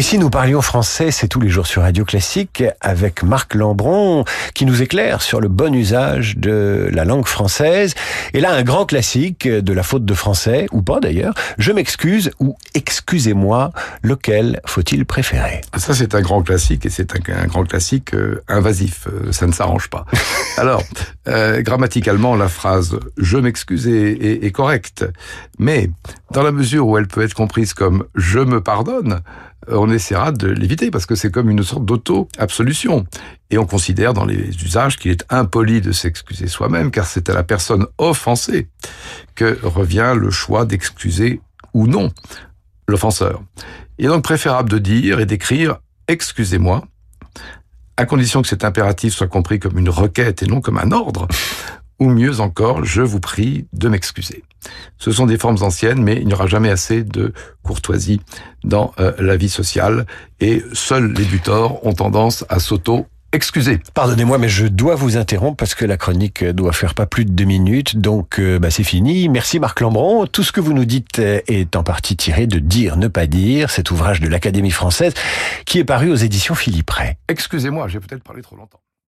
Et si nous parlions français, c'est tous les jours sur Radio Classique avec Marc Lambron qui nous éclaire sur le bon usage de la langue française. Et là, un grand classique de la faute de français, ou pas d'ailleurs, je m'excuse ou excusez-moi, lequel faut-il préférer? Ça, c'est un grand classique et c'est un, grand classique euh, invasif. Euh, ça ne s'arrange pas. Alors, euh, grammaticalement, la phrase je m'excuse est, est correcte. Mais dans la mesure où elle peut être comprise comme je me pardonne, on essaiera de l'éviter parce que c'est comme une sorte d'auto-absolution. Et on considère dans les usages qu'il est impoli de s'excuser soi-même car c'est à la personne offensée que revient le choix d'excuser ou non l'offenseur. Il est donc préférable de dire et d'écrire excusez-moi à condition que cet impératif soit compris comme une requête et non comme un ordre, ou mieux encore, je vous prie de m'excuser. Ce sont des formes anciennes, mais il n'y aura jamais assez de courtoisie dans euh, la vie sociale, et seuls les butors ont tendance à s'auto Excusez. Pardonnez-moi, mais je dois vous interrompre parce que la chronique doit faire pas plus de deux minutes, donc euh, bah, c'est fini. Merci Marc Lambron. Tout ce que vous nous dites est en partie tiré de Dire, ne pas dire, cet ouvrage de l'Académie française qui est paru aux éditions Philippe Ray. Excusez-moi, j'ai peut-être parlé trop longtemps.